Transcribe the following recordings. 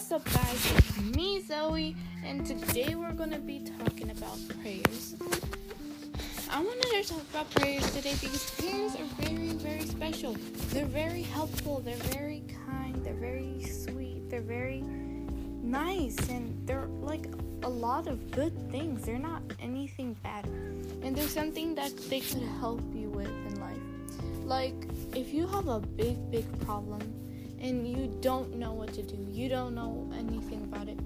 What's up, guys? It's me, Zoe, and today we're gonna be talking about prayers. I wanted to talk about prayers today because prayers are very, very special. They're very helpful, they're very kind, they're very sweet, they're very nice, and they're like a lot of good things. They're not anything bad, and there's something that they could help you with in life. Like, if you have a big, big problem and you don't know what to do, you don't know anything about it,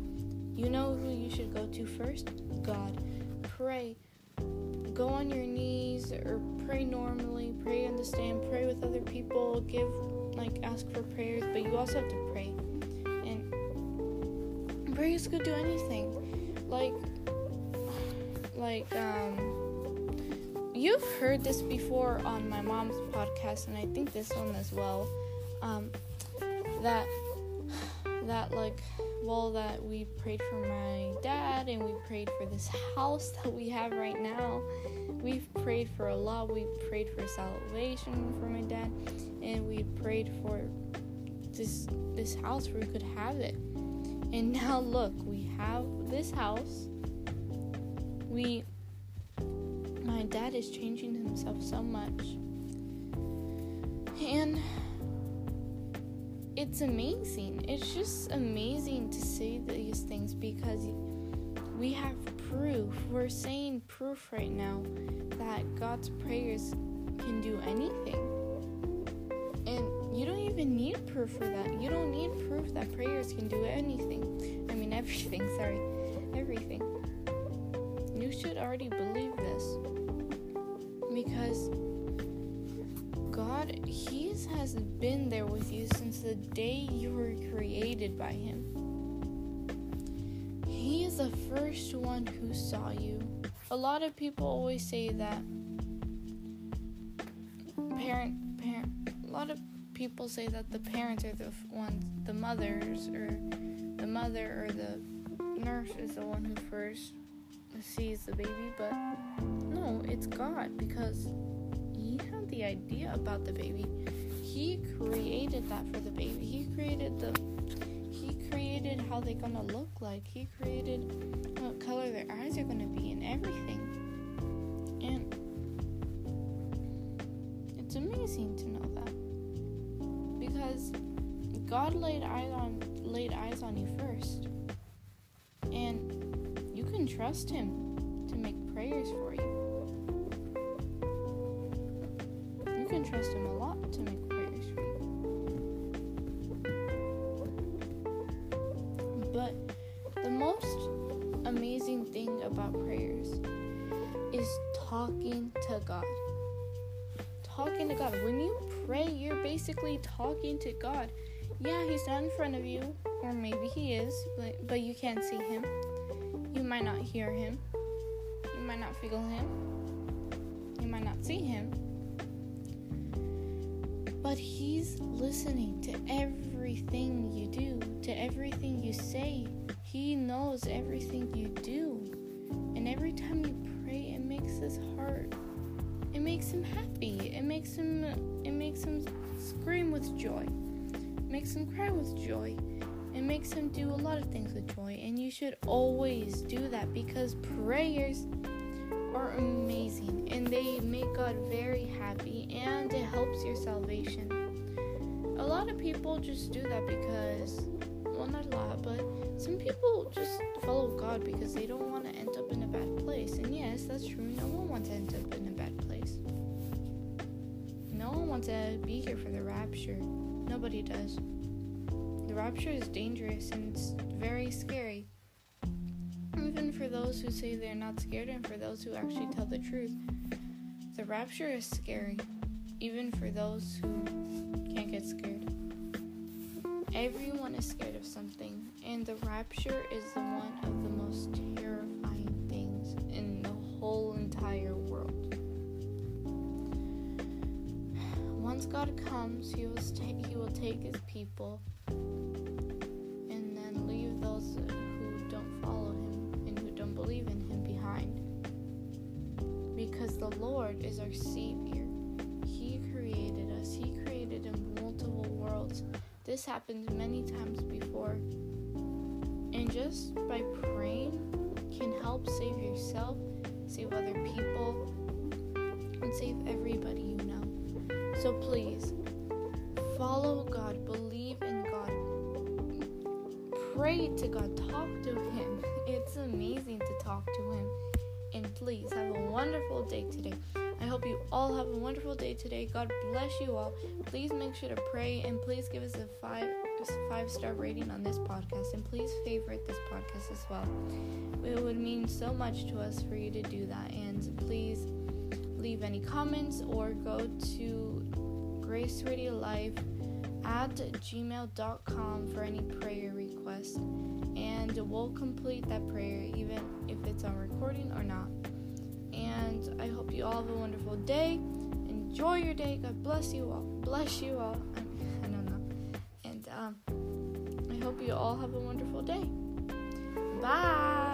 you know who you should go to first? God. Pray. Go on your knees or pray normally, pray understand, pray with other people, give like ask for prayers, but you also have to pray. And prayers could do anything. Like like um you've heard this before on my mom's podcast and I think this one as well. Um that that like well that we prayed for my dad and we prayed for this house that we have right now. We've prayed for a lot. We prayed for salvation for my dad and we prayed for this this house where we could have it. And now look we have this house. We my dad is changing himself so much. And it's amazing. It's just amazing to say these things because we have proof. We're saying proof right now that God's prayers can do anything. And you don't even need proof for that. You don't need proof that prayers can do anything. I mean, everything, sorry. Everything. You should already believe this. Because God, He has been there with you since the day you were created by Him. He is the first one who saw you. A lot of people always say that parent, parent, a lot of people say that the parents are the ones, the mothers, or the mother or the nurse is the one who first sees the baby, but no, it's God because he had the idea about the baby. Created that for the baby. He created the he created how they're gonna look like. He created what color their eyes are gonna be and everything. And it's amazing to know that. Because God laid eyes on laid eyes on you first. And you can trust him to make prayers for you. You can trust him a lot to make But the most amazing thing about prayers is talking to God. Talking to God. When you pray, you're basically talking to God. Yeah, he's not in front of you, or maybe he is, but, but you can't see him. You might not hear him. You might not feel him. You might not see him but he's listening to everything you do, to everything you say. He knows everything you do. And every time you pray, it makes his heart it makes him happy. It makes him it makes him scream with joy. It makes him cry with joy. It makes him do a lot of things with joy. And you should always do that because prayers are amazing and they make God very happy and it helps your salvation. A lot of people just do that because, well, not a lot, but some people just follow God because they don't want to end up in a bad place. And yes, that's true. No one wants to end up in a bad place. No one wants to be here for the rapture. Nobody does. The rapture is dangerous and it's very scary even for those who say they're not scared and for those who actually tell the truth. The rapture is scary, even for those who can't get scared. Everyone is scared of something, and the rapture is the one of the most terrifying things in the whole entire world. Once God comes, He will, ta- he will take His people the Lord is our Savior. He created us, He created in multiple worlds. This happened many times before. And just by praying can help save yourself, save other people, and save everybody you know. So please follow God, believe in God, pray to God, talk to Him. It's amazing to talk to Him. Please have a wonderful day today. I hope you all have a wonderful day today. God bless you all. Please make sure to pray and please give us a five five star rating on this podcast and please favorite this podcast as well. It would mean so much to us for you to do that and please leave any comments or go to Grace Radio Life at gmail.com for any prayer requests and we'll complete that prayer even if it's on recording or not. And I hope you all have a wonderful day. Enjoy your day. God bless you all. Bless you all. I, don't know. And um, I hope you all have a wonderful day. Bye.